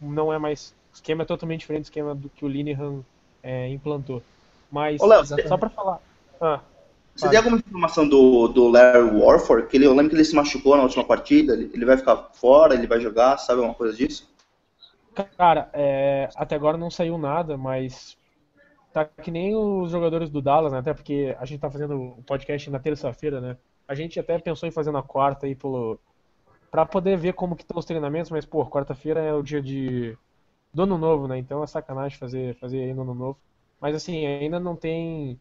não é mais. O esquema é totalmente diferente do esquema do que o Linehan é, implantou. Mas, Ô, Léo, só pra falar. Ah, você tem alguma informação do, do Larry Warford? Que ele, eu lembro que ele se machucou na última partida. Ele, ele vai ficar fora, ele vai jogar, sabe alguma coisa disso? Cara, é, até agora não saiu nada, mas tá que nem os jogadores do Dallas, né? Até porque a gente tá fazendo o podcast na terça-feira, né? A gente até pensou em fazer na quarta aí pelo para poder ver como que estão os treinamentos, mas pô, quarta-feira é o dia de do ano novo, né? Então é sacanagem fazer fazer aí no ano novo. Mas assim, ainda não tem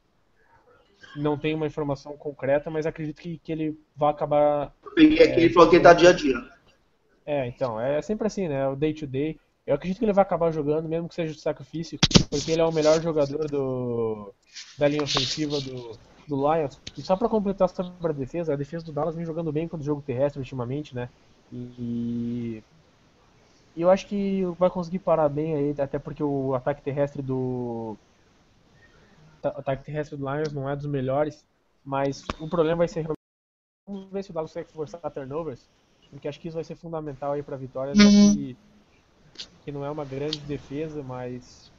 não tem uma informação concreta, mas acredito que, que ele vai acabar. Eu peguei aqui, é, ele falou que ele tá dia a dia. É, então, é sempre assim, né? O day to day. Eu acredito que ele vai acabar jogando, mesmo que seja de sacrifício, porque ele é o melhor jogador do, da linha ofensiva do, do Lions. E só para completar sobre a defesa, a defesa do Dallas vem jogando bem contra o jogo terrestre ultimamente, né? E, e eu acho que vai conseguir parar bem aí, até porque o ataque terrestre do, o ataque terrestre do Lions não é dos melhores, mas o problema vai ser vamos ver se o Dallas consegue forçar turnovers, porque acho que isso vai ser fundamental aí para a vitória, uhum. Que, não é uma grande defesa, mas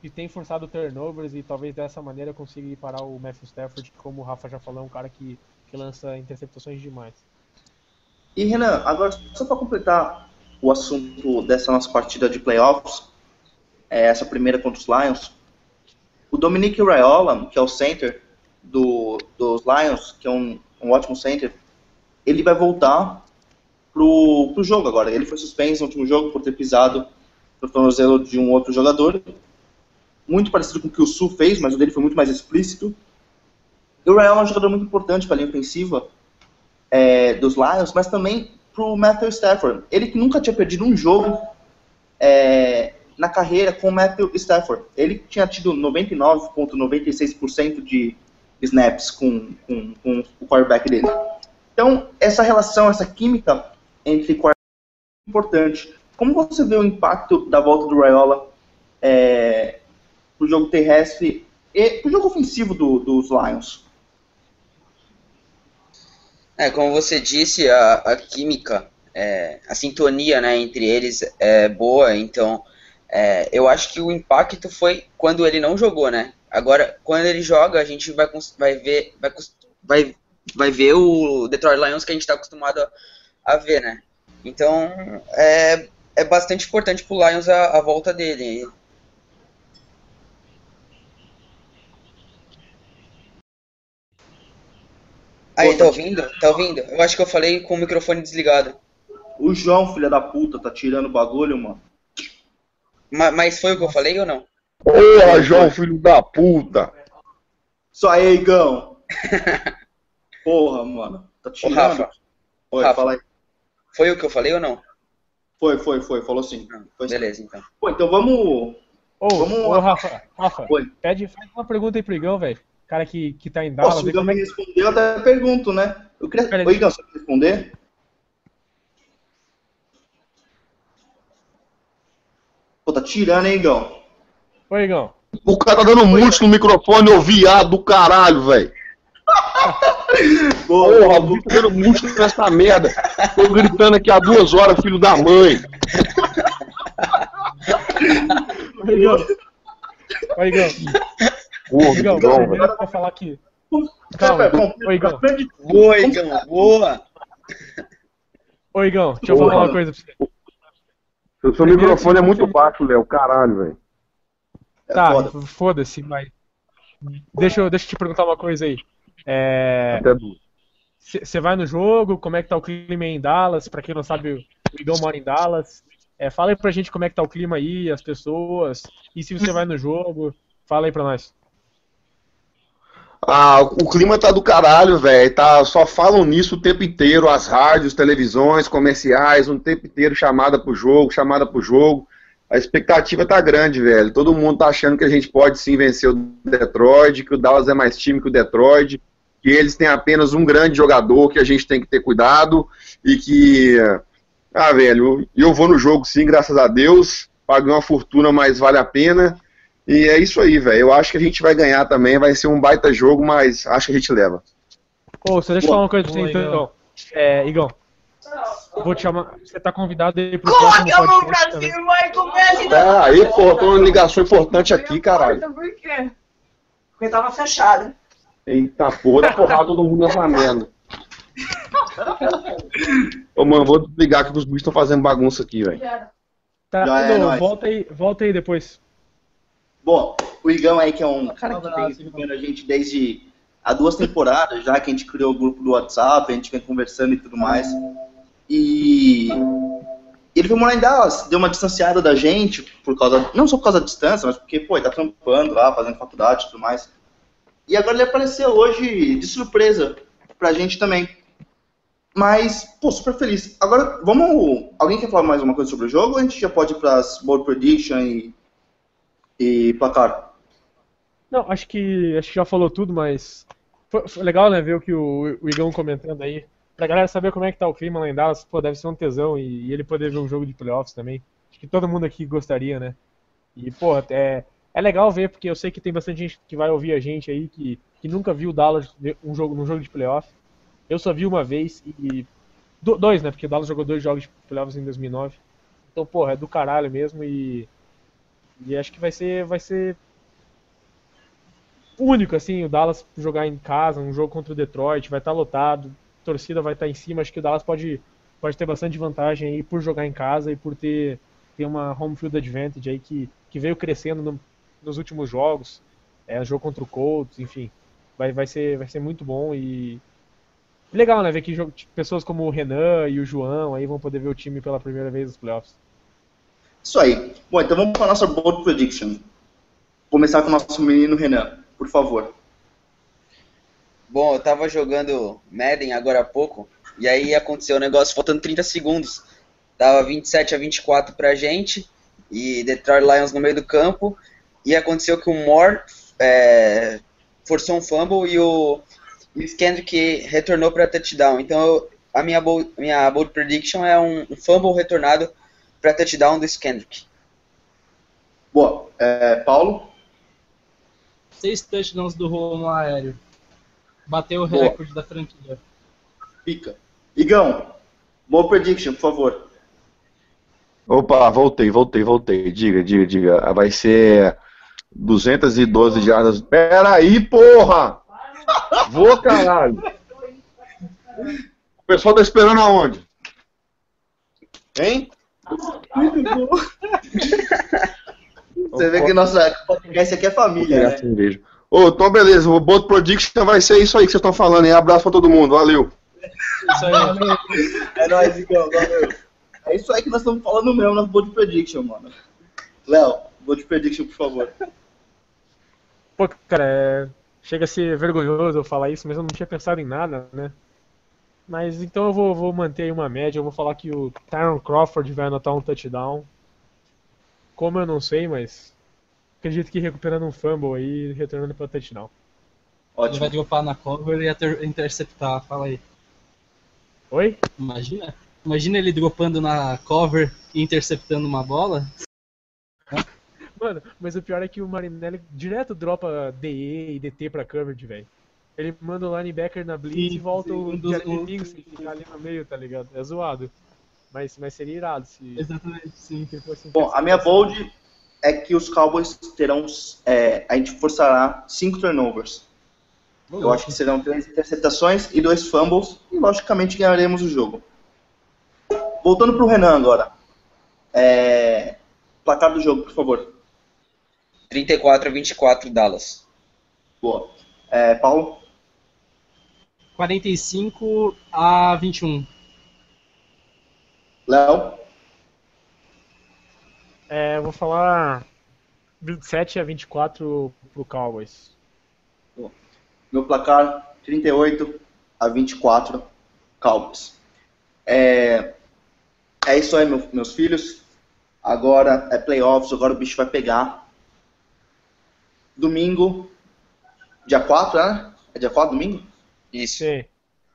que tem forçado turnovers e talvez dessa maneira consiga parar o Matthew Stafford, que como o Rafa já falou, é um cara que, que lança interceptações demais. E Renan, agora só para completar o assunto dessa nossa partida de playoffs, é, essa primeira contra os Lions, o Dominique Raiola, que é o center do, dos Lions, que é um, um ótimo center, ele vai voltar pro, pro jogo agora. Ele foi suspenso no último jogo por ter pisado no tornozelo de um outro jogador. Muito parecido com o que o Sul fez, mas o dele foi muito mais explícito. E o Raiola é um jogador muito importante para a linha ofensiva é, dos Lions, mas também para o Matthew Stafford. Ele que nunca tinha perdido um jogo é, na carreira com o Matthew Stafford. Ele tinha tido 99,96% de snaps com, com, com, o quarterback dele. Então, essa relação, essa química entre é importante. Como você vê o impacto da volta do Raiola é, jogo terrestre e para o jogo ofensivo do, dos Lions? É, como você disse, a, a química, é, a sintonia né, entre eles é boa, então é, eu acho que o impacto foi quando ele não jogou, né? Agora, quando ele joga, a gente vai, vai ver, vai, vai vai ver o Detroit Lions que a gente está acostumado a, a, ver, né? Então é, é bastante importante pro Lions a, a volta dele. Aí, tá ouvindo? Tá ouvindo? Eu acho que eu falei com o microfone desligado. O João, filha da puta, tá tirando o bagulho, mano. Ma mas foi o que eu falei ou não? Porra, João, filho da puta! Só aí, Igão. (laughs) Porra, mano. Tá tirando. Ô, Rafa. Oi, Rafa, fala aí. Foi o que eu falei ou não? Foi, foi, foi. Falou sim. Foi Beleza, sim. então. Pô, então vamos... Ô, Vamos ô. Rafa, Rafa, Oi. pede, faz uma pergunta aí pro Igão, velho. Cara que, que tá em Pô, Dallas. se o Igão é me responder, eu até pergunto, né? Eu queria... Ô, Igão, você quer responder? Pô, tá tirando, hein, Igão? Ô, Igão. O cara tá dando mute no microfone, ô viado do caralho, velho. (laughs) Porra, o tá dando mute nessa merda. Tô gritando aqui há duas horas, filho da mãe. Ô, Igão. Ô, Igão. Porra, Igão, Igão, velho. pra falar que. Calma, ô, Igão. Boa, Igão, boa! Ô, Igão, deixa eu falar uma coisa pra você. O seu microfone é muito baixo, Léo. Caralho, velho. É Tá, foda. foda-se, mas. Deixa eu, deixa eu te perguntar uma coisa aí. É. Até du- Você vai no jogo, como é que tá o clima em Dallas? Pra quem não sabe, o Igão mora em Dallas. É, fala aí pra gente como é que tá o clima aí, as pessoas. E se você vai no jogo, fala aí pra nós. Ah, o clima tá do caralho, velho. Tá, só falam nisso o tempo inteiro, as rádios, televisões, comerciais, um tempo inteiro chamada pro jogo, chamada pro jogo. A expectativa tá grande, velho. Todo mundo tá achando que a gente pode sim vencer o Detroit, que o Dallas é mais time que o Detroit, que eles têm apenas um grande jogador que a gente tem que ter cuidado e que ah, velho, eu vou no jogo sim, graças a Deus. Paguei uma fortuna, mas vale a pena. E é isso aí, velho. Eu acho que a gente vai ganhar também. Vai ser um baita jogo, mas acho que a gente leva. Ô, só deixa eu falar uma coisa pra você então. É, Igão. Vou te chamar. Você tá convidado aí pro próximo podcast também. vai comer Ah, aí, pô, tô numa ligação importante aqui, caralho. Por quê? Porque tava fechada. Eita porra, porrada todo mundo nessa merda. Ô, mano, vou desligar que os bichos estão fazendo bagunça aqui, velho. Tá, Já é volta aí, volta aí depois. Bom, o Igão aí, que é um cara que vem acompanhando a gente desde há duas temporadas já, que a gente criou o grupo do WhatsApp, a gente vem conversando e tudo mais. E ele foi morar em Dallas, deu uma distanciada da gente, por causa, não só por causa da distância, mas porque, pô, ele tá trampando lá, fazendo faculdade e tudo mais. E agora ele apareceu hoje de surpresa pra gente também. Mas, pô, super feliz. Agora, vamos. Alguém quer falar mais uma coisa sobre o jogo ou a gente já pode ir pras board prediction e, e placar? Não, acho que acho que já falou tudo, mas foi, foi legal, né, ver o que o, o Igão comentando aí. Pra galera saber como é que tá o clima lá em Dallas, pô, deve ser um tesão e, e ele poder ver um jogo de playoffs também. Acho que todo mundo aqui gostaria, né? E, pô, é, é legal ver, porque eu sei que tem bastante gente que vai ouvir a gente aí que, que nunca viu o Dallas um jogo, num jogo de playoff. Eu só vi uma vez e. do- dois, né? Porque o Dallas jogou dois jogos de playoffs em 2009. Então, porra, é do caralho mesmo e. E acho que vai ser. Vai ser único, assim, o Dallas jogar em casa, um jogo contra o Detroit, vai estar lotado, a torcida vai estar em cima, acho que o Dallas pode, pode ter bastante vantagem aí por jogar em casa e por ter, ter uma home field advantage aí que, que veio crescendo no- nos últimos jogos, é, jogo contra o Colts, enfim, vai, vai, ser, vai ser muito bom e legal, né, ver que jogo- pessoas como o Renan e o João aí vão poder ver o time pela primeira vez nos playoffs. Isso aí. Bom, então vamos para a nossa bold prediction. Começar com o nosso menino Renan, por favor. Bom, eu tava jogando Madden agora há pouco, e aí aconteceu o negócio faltando 30 segundos. Tava 27 a 24 pra gente, e Detroit Lions no meio do campo, e aconteceu que o Moore é, forçou um fumble e o, e o Kendrick retornou para touchdown. Então eu- a minha bold, minha bold prediction é um, um fumble retornado para touchdown do Kendrick. Boa. É, Paulo? Seis touchdowns do Romo aéreo. Bateu o Boa. recorde da franquia. Pica. Igão, bold prediction, por favor. Opa, voltei, voltei, voltei. Diga, diga, diga. Vai ser 212 jardas. Pera aí, porra! Vou, caralho! O pessoal tá esperando aonde? Hein? Você vê que nossa podcast aqui é família, né? cerveja. Ô, então beleza, o Boto Prediction vai ser isso aí que vocês estão falando, hein? Abraço pra todo mundo, valeu. Isso aí. É nóis, Igão, valeu. É isso aí que nós estamos falando mesmo na Bold Prediction, mano. Léo, Bold Prediction, por favor. Pô, cara, é... chega a ser vergonhoso eu falar isso, mas eu não tinha pensado em nada, né? Mas então eu vou, vou manter aí uma média, eu vou falar que o Tyron Crawford vai anotar um touchdown. Como eu não sei, mas acredito que recuperando um fumble aí e retornando para touchdown. Ele Ótimo. vai dropar na cover e ater- interceptar, fala aí. Oi? Imagina? Imagina ele dropando na cover e interceptando uma bola. Mano, mas o pior é que o Marinelli direto dropa DE e DT pra coverage, velho. Ele manda o linebacker na blitz Sim, e volta sim, o dos- um- Kingston ficar ali no meio, tá ligado? É zoado. Mas, mas seria irado se, Exatamente, sim. se fosse Bom, a minha bold é que os Cowboys terão. é, a gente forçará cinco turnovers. Eu acho que serão três interceptações e dois fumbles. E logicamente ganharemos o jogo. Voltando pro Renan agora. É, placar do jogo, por favor. 34 a 24 Dallas. Boa. É, Paulo? 45 a 21. Léo? É, eu vou falar 27 a 24 pro Cowboys. Meu placar 38 a 24 Cowboys. É, é isso aí, meu- meus filhos. Agora é playoffs, agora o bicho vai pegar. Domingo, dia 4, né? É dia 4, domingo? Isso. Sim.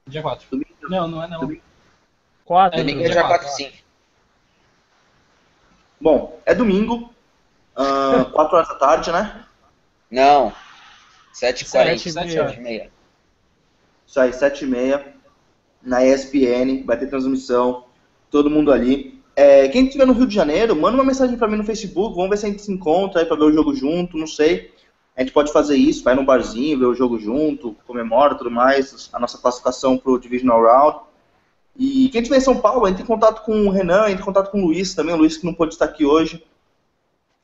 Dia 4. Domingo. Não, não é não. Domingo. 4. Domingo é dia dia quatro. 4 sim. Bom, é domingo, (laughs) 4 horas da tarde, né? Não. 7h40. Sete e 7h30. Isso aí, 7 e meia, na ESPN, vai ter transmissão, todo mundo ali. É, quem estiver no Rio de Janeiro, manda uma mensagem pra mim no Facebook, vamos ver se a gente se encontra aí pra ver o jogo junto, não sei. A gente pode fazer isso, vai no barzinho, ver o jogo junto, comemora tudo mais, a nossa classificação pro Divisional Round. E quem estiver em São Paulo, entre em contato com o Renan, entre em contato com o Luiz também, o Luiz que não pôde estar aqui hoje.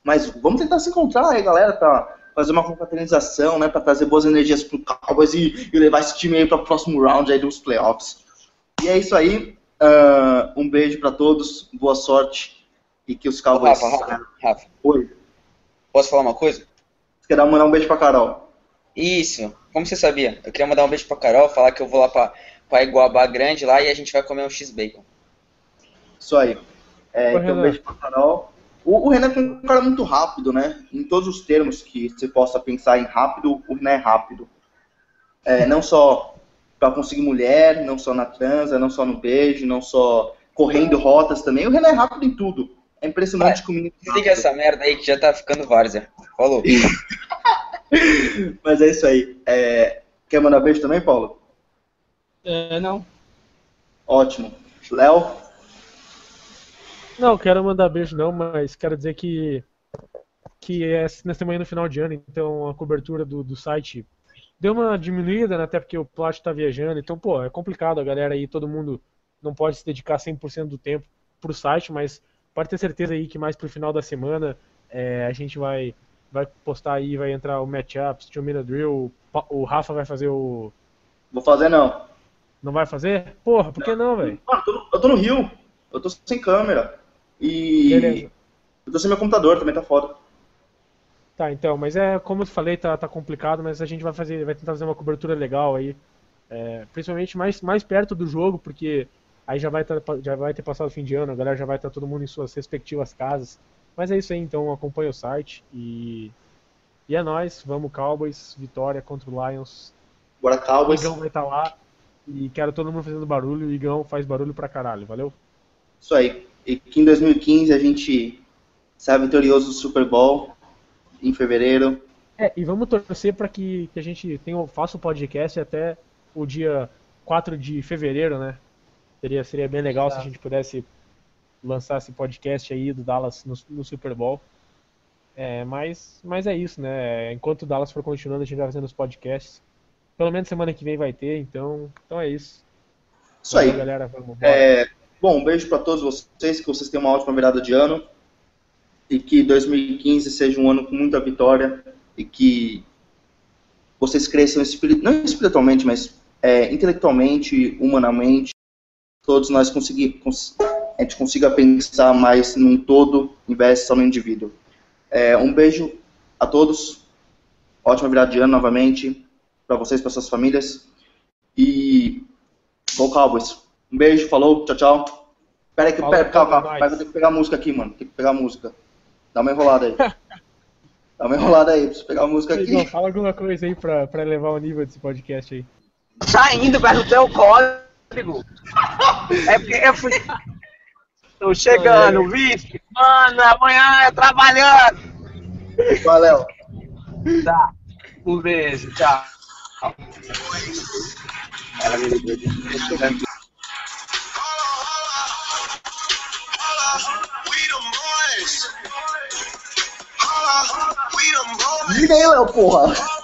Mas vamos tentar se encontrar aí, galera, pra fazer uma confraternização, né, pra trazer boas energias pro Cowboys e, e levar esse time aí para o próximo round aí dos playoffs. E é isso aí. ah, um beijo pra todos, boa sorte e que os Cowboys. Rafa, Rafa, Rafa. Oi. Posso falar uma coisa? Você quer dar mandar um beijo pra Carol? Isso. Como você sabia? Eu queria mandar um beijo pra Carol, falar que eu vou lá pra, pra Iguabá Grande lá e a gente vai comer um X-Bacon. Isso aí. É, então, um beijo pra Carol. O, o Renan é um cara muito rápido, né? Em todos os termos que você possa pensar em rápido, o Renan é rápido. É, não só pra conseguir mulher, não só na transa, não só no beijo, não só correndo rotas também. O Renan é rápido em tudo. É impressionante como o menino é Desliga rápido. essa merda aí que já tá ficando várzea. Falou. (laughs) Mas é isso aí. É, Quer mandar beijo também, Paulo? É, não. Ótimo. Léo? Não, quero mandar beijo não, mas quero dizer que que é, estamos aí no final de ano, então a cobertura do, do site deu uma diminuída, né, até porque o Plat tá viajando, então, pô, é complicado a galera aí, todo mundo não pode se dedicar 100% do tempo pro site, mas pode ter certeza aí que mais pro final da semana é, a gente vai vai postar aí, vai entrar o matchups, Two Minute Drill, o o Rafa vai fazer o... Vou fazer não. não vai fazer? Porra, por que não, velho? Mano, eu tô no- eu tô no Rio. Eu tô sem câmera. E Beleza. eu tô sem meu computador, também tá foda. Tá, então, mas é como eu falei, tá, tá complicado, mas a gente vai fazer, vai tentar fazer uma cobertura legal aí, é, principalmente mais, mais perto do jogo, porque aí já vai, tá, já vai ter passado o fim de ano, a galera já vai estar todo mundo em suas respectivas casas. Mas é isso aí, então acompanha o site e e é nóis, vamos Cowboys, vitória contra o Lions. Bora O Cowboys. Igão vai estar lá e quero todo mundo fazendo barulho, o Igão faz barulho pra caralho, valeu? Isso aí. E que em 2015 a gente saia vitorioso do Super Bowl em fevereiro. É, e vamos torcer para que, que a gente tenha, faça o podcast até o dia 4 de fevereiro, né? Seria, seria bem legal se a gente pudesse lançar esse podcast aí do Dallas no, no Super Bowl. É, mas, mas é isso, né? Enquanto o Dallas for continuando, a gente vai fazendo os podcasts. Pelo menos semana que vem vai ter, então, então é isso. Isso aí. Valeu, galera. Vamos. É, bom, um beijo para todos vocês, que vocês tenham uma ótima virada de ano e que 2015 seja um ano com muita vitória e que vocês cresçam espiri- não espiritualmente, mas é, intelectualmente, humanamente, todos nós consegui, cons- a gente consiga pensar mais num todo, em vez de só no indivíduo. É, um beijo a todos, ótima virada de ano novamente, para vocês, para suas famílias e Go Cowboys. Um beijo, falou, tchau, tchau. Pera aí, que, pera, calma, calma, ter que pegar a música aqui, mano. Tem que pegar a música. Dá uma enrolada aí. (laughs) Dá uma enrolada aí, preciso pegar a música aqui. fala alguma coisa aí pra, pra elevar o nível desse podcast aí. Saindo perto do teu É porque eu fui. Tô chegando, vice. Mano, amanhã é trabalhando. Valeu. Tá. Um beijo, tchau. Ela me ligou. Liga aí, Léo, porra.